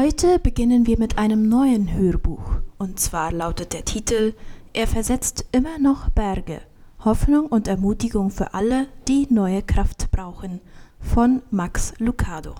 Heute beginnen wir mit einem neuen Hörbuch. Und zwar lautet der Titel Er versetzt immer noch Berge. Hoffnung und Ermutigung für alle, die neue Kraft brauchen. Von Max Lucado.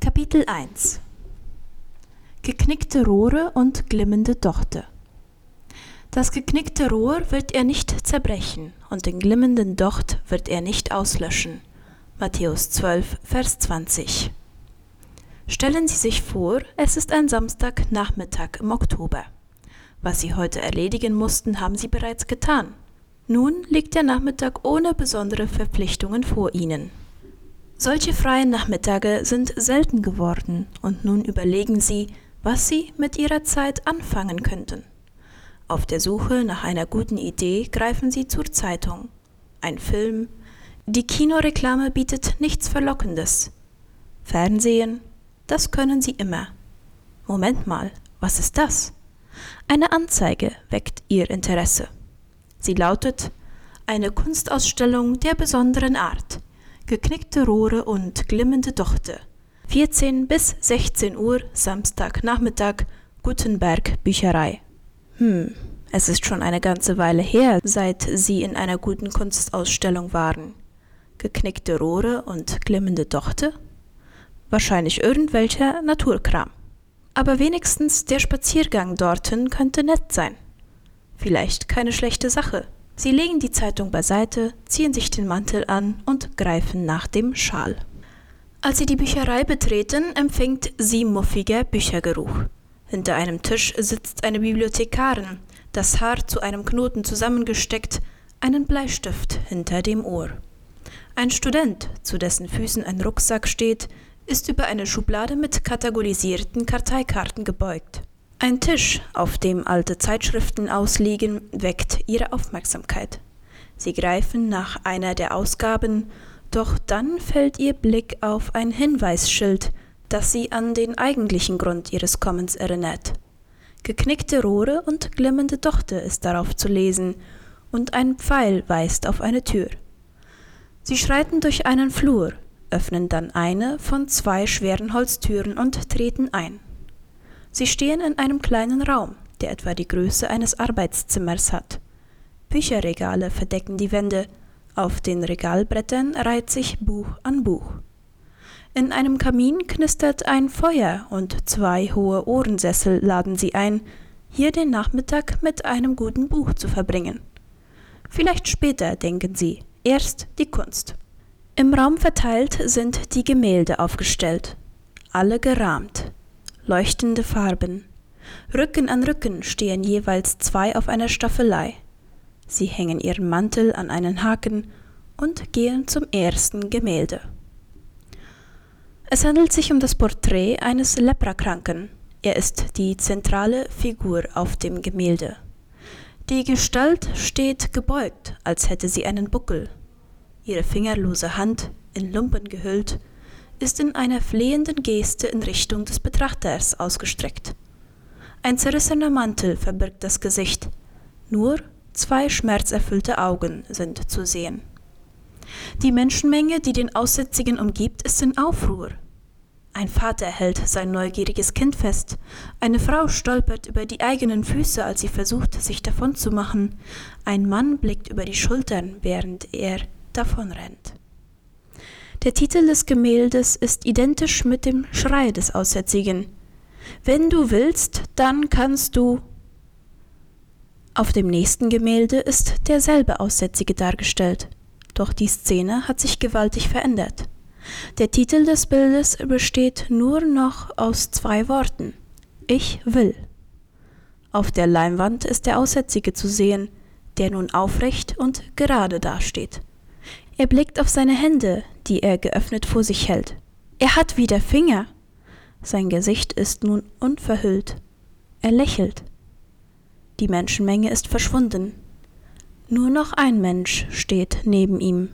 Kapitel 1 Geknickte Rohre und glimmende Dochte. Das geknickte Rohr wird er nicht zerbrechen, und den glimmenden Docht wird er nicht auslöschen. Matthäus 12, Vers 20. Stellen Sie sich vor, es ist ein Samstagnachmittag im Oktober. Was Sie heute erledigen mussten, haben Sie bereits getan. Nun liegt der Nachmittag ohne besondere Verpflichtungen vor Ihnen. Solche freien Nachmittage sind selten geworden, und nun überlegen Sie, was Sie mit Ihrer Zeit anfangen könnten. Auf der Suche nach einer guten Idee greifen Sie zur Zeitung. Ein Film. Die Kinoreklame bietet nichts Verlockendes. Fernsehen. Das können Sie immer. Moment mal, was ist das? Eine Anzeige weckt Ihr Interesse. Sie lautet eine Kunstausstellung der besonderen Art. Geknickte Rohre und glimmende Dochte. 14 bis 16 Uhr Samstagnachmittag Gutenberg Bücherei. Hm, es ist schon eine ganze Weile her, seit Sie in einer guten Kunstausstellung waren. Geknickte Rohre und glimmende Dochte? Wahrscheinlich irgendwelcher Naturkram. Aber wenigstens der Spaziergang dorthin könnte nett sein. Vielleicht keine schlechte Sache. Sie legen die Zeitung beiseite, ziehen sich den Mantel an und greifen nach dem Schal. Als sie die Bücherei betreten, empfängt sie muffiger Büchergeruch. Hinter einem Tisch sitzt eine Bibliothekarin, das Haar zu einem Knoten zusammengesteckt, einen Bleistift hinter dem Ohr. Ein Student, zu dessen Füßen ein Rucksack steht, ist über eine Schublade mit kategorisierten Karteikarten gebeugt. Ein Tisch, auf dem alte Zeitschriften ausliegen, weckt ihre Aufmerksamkeit. Sie greifen nach einer der Ausgaben, doch dann fällt ihr Blick auf ein Hinweisschild, das sie an den eigentlichen Grund ihres Kommens erinnert. Geknickte Rohre und glimmende Dochte ist darauf zu lesen, und ein Pfeil weist auf eine Tür. Sie schreiten durch einen Flur, öffnen dann eine von zwei schweren Holztüren und treten ein. Sie stehen in einem kleinen Raum, der etwa die Größe eines Arbeitszimmers hat. Bücherregale verdecken die Wände, auf den Regalbrettern reiht sich Buch an Buch. In einem Kamin knistert ein Feuer und zwei hohe Ohrensessel laden sie ein, hier den Nachmittag mit einem guten Buch zu verbringen. Vielleicht später, denken sie, erst die Kunst. Im Raum verteilt sind die Gemälde aufgestellt, alle gerahmt, leuchtende Farben. Rücken an Rücken stehen jeweils zwei auf einer Staffelei. Sie hängen ihren Mantel an einen Haken und gehen zum ersten Gemälde. Es handelt sich um das Porträt eines Leprakranken. Er ist die zentrale Figur auf dem Gemälde. Die Gestalt steht gebeugt, als hätte sie einen Buckel. Ihre fingerlose Hand, in Lumpen gehüllt, ist in einer flehenden Geste in Richtung des Betrachters ausgestreckt. Ein zerrissener Mantel verbirgt das Gesicht. Nur zwei schmerzerfüllte Augen sind zu sehen. Die Menschenmenge, die den Aussätzigen umgibt, ist in Aufruhr. Ein Vater hält sein neugieriges Kind fest. Eine Frau stolpert über die eigenen Füße, als sie versucht, sich davonzumachen. Ein Mann blickt über die Schultern, während er davonrennt. Der Titel des Gemäldes ist identisch mit dem Schrei des Aussätzigen. Wenn du willst, dann kannst du. Auf dem nächsten Gemälde ist derselbe Aussätzige dargestellt. Doch die Szene hat sich gewaltig verändert. Der Titel des Bildes besteht nur noch aus zwei Worten. Ich will. Auf der Leinwand ist der Aussätzige zu sehen, der nun aufrecht und gerade dasteht. Er blickt auf seine Hände, die er geöffnet vor sich hält. Er hat wieder Finger. Sein Gesicht ist nun unverhüllt. Er lächelt. Die Menschenmenge ist verschwunden. Nur noch ein Mensch steht neben ihm.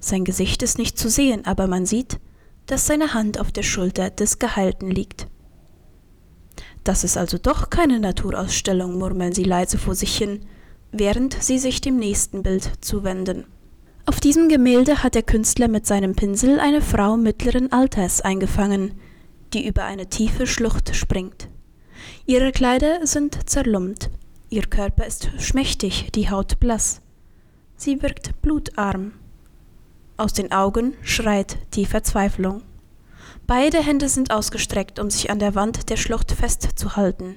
Sein Gesicht ist nicht zu sehen, aber man sieht, dass seine Hand auf der Schulter des Geheilten liegt. Das ist also doch keine Naturausstellung, murmeln sie leise vor sich hin, während sie sich dem nächsten Bild zuwenden. Auf diesem Gemälde hat der Künstler mit seinem Pinsel eine Frau mittleren Alters eingefangen. die über eine tiefe Schlucht springt. Ihre Kleider sind zerlumpt, ihr Körper ist schmächtig, die Haut blass. Sie wirkt blutarm. Aus den Augen schreit die Verzweiflung. Beide Hände sind ausgestreckt, um sich an der Wand der Schlucht festzuhalten.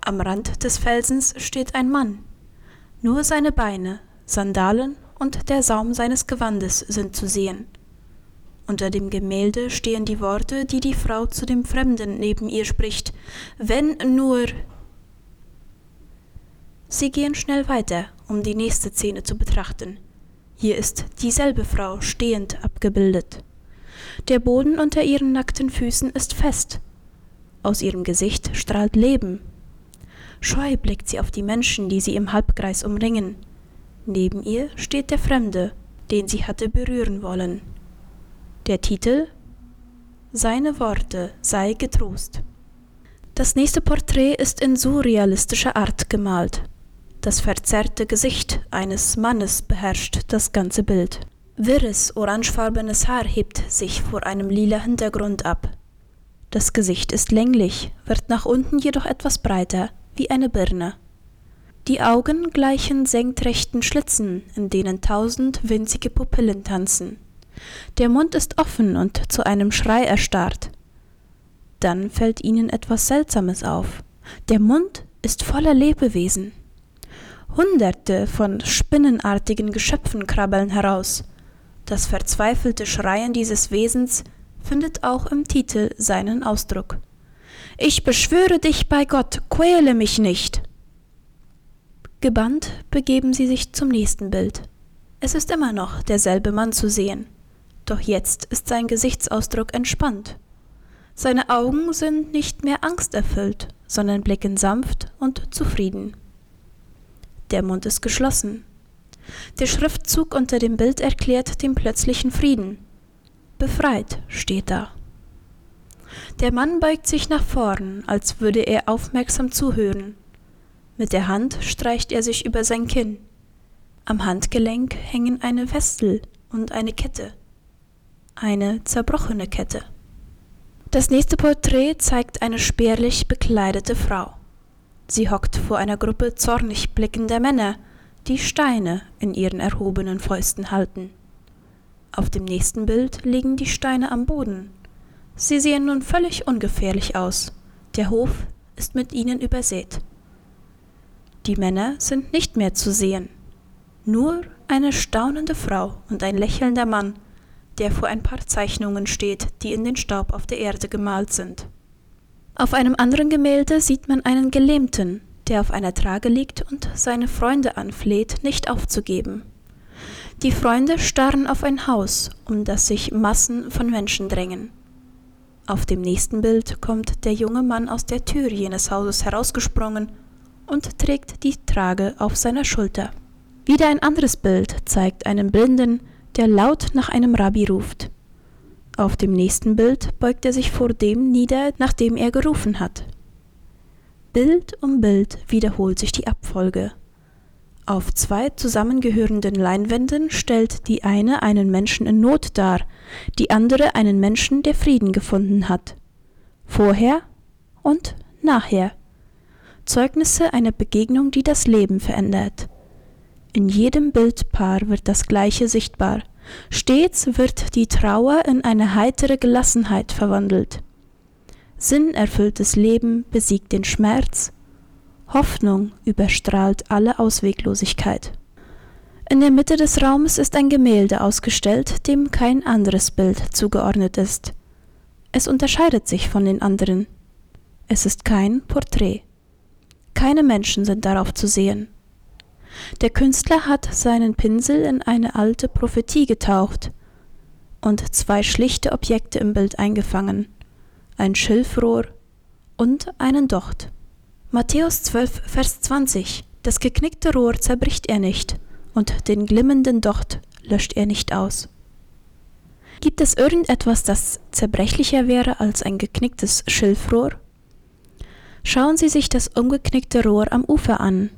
Am Rand des Felsens steht ein Mann. Nur seine Beine, Sandalen und der Saum seines Gewandes sind zu sehen. Unter dem Gemälde stehen die Worte, die die Frau zu dem Fremden neben ihr spricht. Wenn nur. Sie gehen schnell weiter, um die nächste Szene zu betrachten. Hier ist dieselbe Frau stehend abgebildet. Der Boden unter ihren nackten Füßen ist fest. Aus ihrem Gesicht strahlt Leben. Scheu blickt sie auf die Menschen, die sie im Halbkreis umringen. Neben ihr steht der Fremde, den sie hatte berühren wollen. Der Titel Seine Worte sei getrost. Das nächste Porträt ist in surrealistischer Art gemalt. Das verzerrte Gesicht eines Mannes beherrscht das ganze Bild. Wirres, orangefarbenes Haar hebt sich vor einem lila Hintergrund ab. Das Gesicht ist länglich, wird nach unten jedoch etwas breiter, wie eine Birne. Die Augen gleichen senkrechten Schlitzen, in denen tausend winzige Pupillen tanzen. Der Mund ist offen und zu einem Schrei erstarrt. Dann fällt ihnen etwas Seltsames auf. Der Mund ist voller Lebewesen. Hunderte von spinnenartigen Geschöpfen krabbeln heraus, das verzweifelte Schreien dieses Wesens findet auch im Titel seinen Ausdruck. Ich beschwöre dich bei Gott, quäle mich nicht. Gebannt begeben sie sich zum nächsten Bild. Es ist immer noch derselbe Mann zu sehen, doch jetzt ist sein Gesichtsausdruck entspannt. Seine Augen sind nicht mehr angsterfüllt, sondern blicken sanft und zufrieden. Der Mund ist geschlossen, der Schriftzug unter dem Bild erklärt den plötzlichen Frieden. Befreit steht da. Der Mann beugt sich nach vorn, als würde er aufmerksam zuhören. Mit der Hand streicht er sich über sein Kinn. Am Handgelenk hängen eine Westel und eine Kette. Eine zerbrochene Kette. Das nächste Porträt zeigt eine spärlich bekleidete Frau. Sie hockt vor einer Gruppe zornig blickender Männer, die Steine in ihren erhobenen Fäusten halten. Auf dem nächsten Bild liegen die Steine am Boden. Sie sehen nun völlig ungefährlich aus. Der Hof ist mit ihnen übersät. Die Männer sind nicht mehr zu sehen. Nur eine staunende Frau und ein lächelnder Mann, der vor ein paar Zeichnungen steht, die in den Staub auf der Erde gemalt sind. Auf einem anderen Gemälde sieht man einen Gelähmten, der auf einer Trage liegt und seine Freunde anfleht, nicht aufzugeben. Die Freunde starren auf ein Haus, um das sich Massen von Menschen drängen. Auf dem nächsten Bild kommt der junge Mann aus der Tür jenes Hauses herausgesprungen und trägt die Trage auf seiner Schulter. Wieder ein anderes Bild zeigt einen Blinden, der laut nach einem Rabbi ruft. Auf dem nächsten Bild beugt er sich vor dem nieder, nach dem er gerufen hat. Bild um Bild wiederholt sich die Abfolge. Auf zwei zusammengehörenden Leinwänden stellt die eine einen Menschen in Not dar, die andere einen Menschen, der Frieden gefunden hat. Vorher und nachher. Zeugnisse einer Begegnung, die das Leben verändert. In jedem Bildpaar wird das Gleiche sichtbar. Stets wird die Trauer in eine heitere Gelassenheit verwandelt. Sinnerfülltes Leben besiegt den Schmerz, Hoffnung überstrahlt alle Ausweglosigkeit. In der Mitte des Raumes ist ein Gemälde ausgestellt, dem kein anderes Bild zugeordnet ist. Es unterscheidet sich von den anderen. Es ist kein Porträt. Keine Menschen sind darauf zu sehen. Der Künstler hat seinen Pinsel in eine alte Prophetie getaucht und zwei schlichte Objekte im Bild eingefangen ein Schilfrohr und einen Docht. Matthäus 12, Vers 20. Das geknickte Rohr zerbricht er nicht, und den glimmenden Docht löscht er nicht aus. Gibt es irgendetwas, das zerbrechlicher wäre als ein geknicktes Schilfrohr? Schauen Sie sich das umgeknickte Rohr am Ufer an.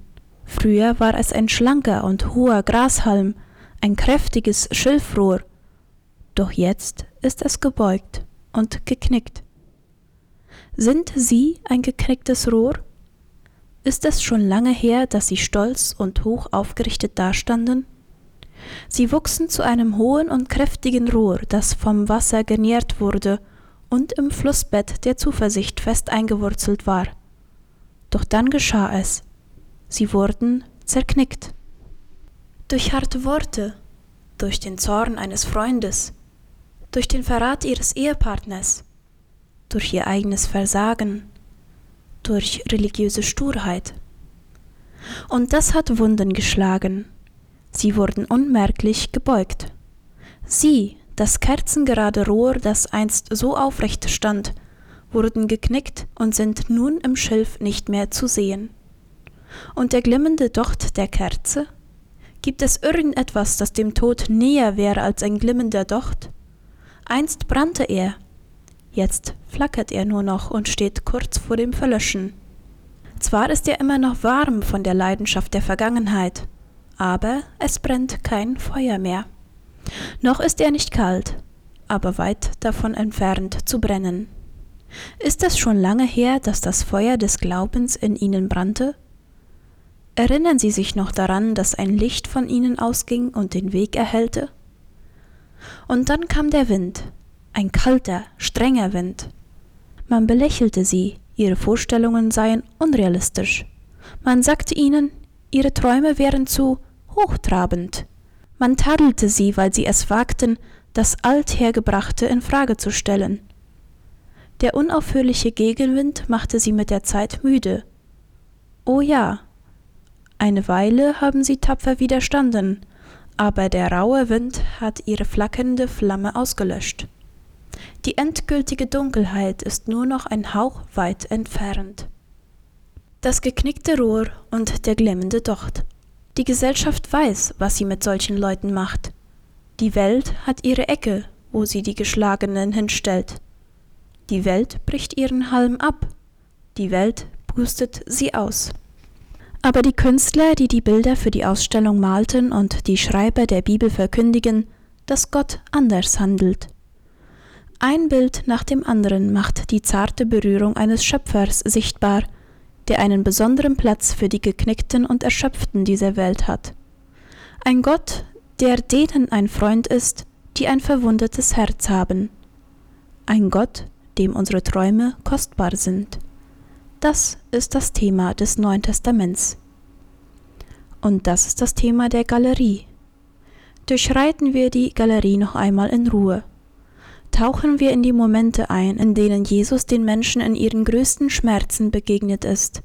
Früher war es ein schlanker und hoher Grashalm, ein kräftiges Schilfrohr, doch jetzt ist es gebeugt und geknickt. Sind Sie ein geknicktes Rohr? Ist es schon lange her, dass Sie stolz und hoch aufgerichtet dastanden? Sie wuchsen zu einem hohen und kräftigen Rohr, das vom Wasser genährt wurde und im Flussbett der Zuversicht fest eingewurzelt war. Doch dann geschah es. Sie wurden zerknickt. Durch harte Worte, durch den Zorn eines Freundes, durch den Verrat ihres Ehepartners, durch ihr eigenes Versagen, durch religiöse Sturheit. Und das hat Wunden geschlagen. Sie wurden unmerklich gebeugt. Sie, das kerzengerade Rohr, das einst so aufrecht stand, wurden geknickt und sind nun im Schilf nicht mehr zu sehen. Und der glimmende Docht der Kerze? Gibt es irgendetwas, das dem Tod näher wäre als ein glimmender Docht? Einst brannte er, jetzt flackert er nur noch und steht kurz vor dem Verlöschen. Zwar ist er immer noch warm von der Leidenschaft der Vergangenheit, aber es brennt kein Feuer mehr. Noch ist er nicht kalt, aber weit davon entfernt zu brennen. Ist es schon lange her, dass das Feuer des Glaubens in ihnen brannte? Erinnern Sie sich noch daran, dass ein Licht von ihnen ausging und den Weg erhellte? Und dann kam der Wind, ein kalter, strenger Wind. Man belächelte sie, ihre Vorstellungen seien unrealistisch. Man sagte ihnen, ihre Träume wären zu hochtrabend. Man tadelte sie, weil sie es wagten, das Althergebrachte in Frage zu stellen. Der unaufhörliche Gegenwind machte sie mit der Zeit müde. Oh ja, eine Weile haben sie tapfer widerstanden, aber der raue Wind hat ihre flackernde Flamme ausgelöscht. Die endgültige Dunkelheit ist nur noch ein Hauch weit entfernt. Das geknickte Rohr und der glimmende Docht. Die Gesellschaft weiß, was sie mit solchen Leuten macht. Die Welt hat ihre Ecke, wo sie die Geschlagenen hinstellt. Die Welt bricht ihren Halm ab. Die Welt pustet sie aus. Aber die Künstler, die die Bilder für die Ausstellung malten und die Schreiber der Bibel verkündigen, dass Gott anders handelt. Ein Bild nach dem anderen macht die zarte Berührung eines Schöpfers sichtbar, der einen besonderen Platz für die Geknickten und Erschöpften dieser Welt hat. Ein Gott, der denen ein Freund ist, die ein verwundetes Herz haben. Ein Gott, dem unsere Träume kostbar sind. Das ist das Thema des Neuen Testaments. Und das ist das Thema der Galerie. Durchreiten wir die Galerie noch einmal in Ruhe. Tauchen wir in die Momente ein, in denen Jesus den Menschen in ihren größten Schmerzen begegnet ist.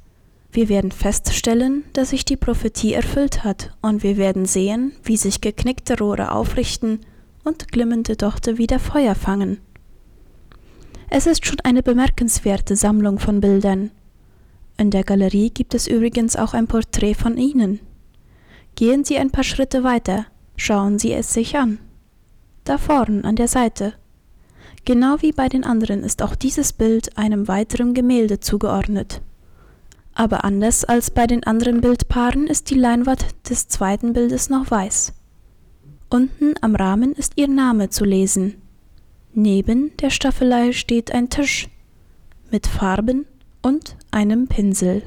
Wir werden feststellen, dass sich die Prophetie erfüllt hat, und wir werden sehen, wie sich geknickte Rohre aufrichten und glimmende Dochte wieder Feuer fangen. Es ist schon eine bemerkenswerte Sammlung von Bildern. In der Galerie gibt es übrigens auch ein Porträt von Ihnen. Gehen Sie ein paar Schritte weiter, schauen Sie es sich an. Da vorn an der Seite. Genau wie bei den anderen ist auch dieses Bild einem weiteren Gemälde zugeordnet. Aber anders als bei den anderen Bildpaaren ist die Leinwand des zweiten Bildes noch weiß. Unten am Rahmen ist ihr Name zu lesen. Neben der Staffelei steht ein Tisch mit Farben und einem Pinsel.